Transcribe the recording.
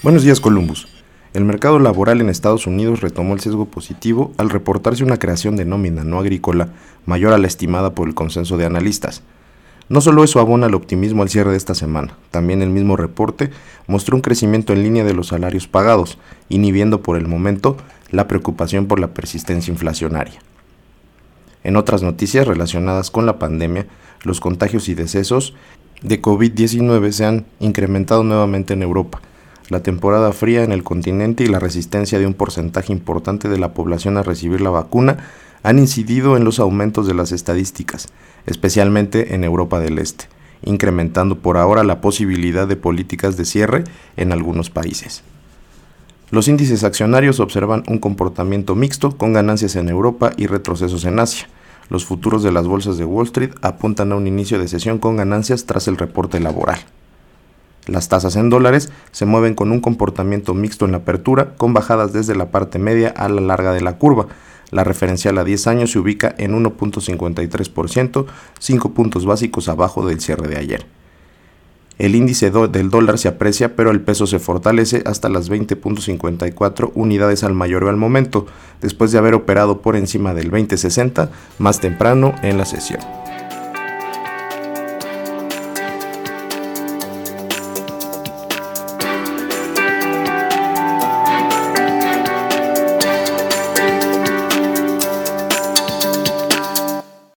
Buenos días Columbus. El mercado laboral en Estados Unidos retomó el sesgo positivo al reportarse una creación de nómina no agrícola mayor a la estimada por el consenso de analistas. No solo eso abona el optimismo al cierre de esta semana, también el mismo reporte mostró un crecimiento en línea de los salarios pagados, inhibiendo por el momento la preocupación por la persistencia inflacionaria. En otras noticias relacionadas con la pandemia, los contagios y decesos de COVID-19 se han incrementado nuevamente en Europa, la temporada fría en el continente y la resistencia de un porcentaje importante de la población a recibir la vacuna han incidido en los aumentos de las estadísticas, especialmente en Europa del Este, incrementando por ahora la posibilidad de políticas de cierre en algunos países. Los índices accionarios observan un comportamiento mixto con ganancias en Europa y retrocesos en Asia. Los futuros de las bolsas de Wall Street apuntan a un inicio de sesión con ganancias tras el reporte laboral. Las tasas en dólares se mueven con un comportamiento mixto en la apertura, con bajadas desde la parte media a la larga de la curva. La referencial a 10 años se ubica en 1.53%, 5 puntos básicos abajo del cierre de ayer. El índice del dólar se aprecia, pero el peso se fortalece hasta las 20.54 unidades al mayor al momento, después de haber operado por encima del 20.60 más temprano en la sesión.